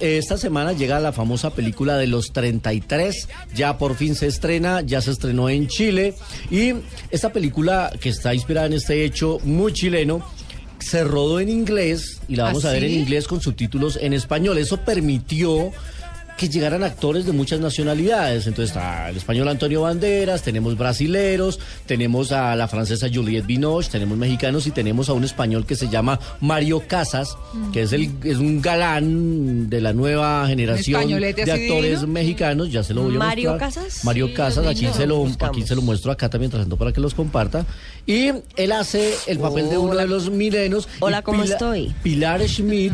Esta semana llega la famosa película de los 33, ya por fin se estrena, ya se estrenó en Chile y esta película que está inspirada en este hecho muy chileno se rodó en inglés y la vamos ¿Ah, a ver en sí? inglés con subtítulos en español. Eso permitió que llegaran actores de muchas nacionalidades. Entonces está el español Antonio Banderas, tenemos brasileros, tenemos a la francesa Juliette Binoche, tenemos mexicanos y tenemos a un español que se llama Mario Casas, que es, el, es un galán de la nueva generación de actores divino. mexicanos. Ya se lo voy a ¿Mario mostrar. Casas? Mario Sí, Casas, aquí se, lo, aquí se lo muestro acá también, tratando para que los comparta. Y él hace el papel de uno Hola. de los milenos. Hola, ¿cómo estoy? Pilar Schmidt,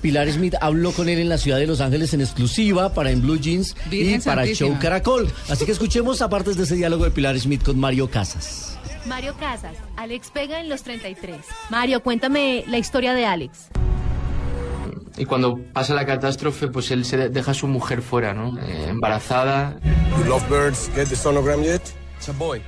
Pilar Schmidt habló con él en la ciudad de Los Ángeles en exclusiva para En Blue Jeans y para Santísima. Show Caracol. Así que escuchemos aparte de ese diálogo de Pilar Schmidt con Mario Casas. Mario Casas, Alex Vega en los 33. Mario, cuéntame la historia de Alex. Y cuando pasa la catástrofe, pues él se de- deja a su mujer fuera, ¿no? Eh, embarazada, You lovebirds get the sonogram yet? It's a boy.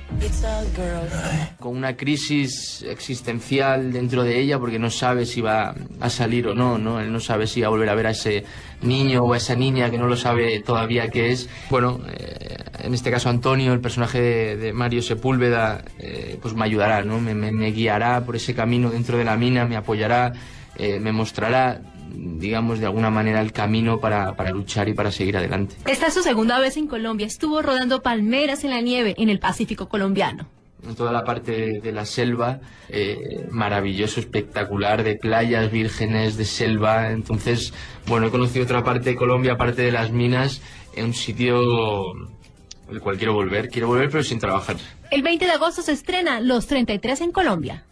con una crisis existencial dentro de ella porque no sabe si va a salir o no, ¿no? Él no sabe si va a volver a ver a ese niño o a esa niña que no lo sabe todavía qué es. Bueno, eh, en este caso Antonio, el personaje de, de Mario Sepúlveda, eh, pues me ayudará, ¿no? Me, me- me guiará por ese camino dentro de la mina, me apoyará, eh, me mostrará, digamos, de alguna manera el camino para, para luchar y para seguir adelante. Esta es su segunda vez en Colombia. Estuvo rodando palmeras en la nieve en el Pacífico colombiano. en toda la parte de, la selva, eh, maravilloso, espectacular, de playas vírgenes, de selva. Entonces, bueno, he conocido otra parte de Colombia, aparte de las minas, en un sitio al cual quiero volver. Quiero volver, pero sin trabajar. El 20 de agosto se estrena Los 33 en Colombia.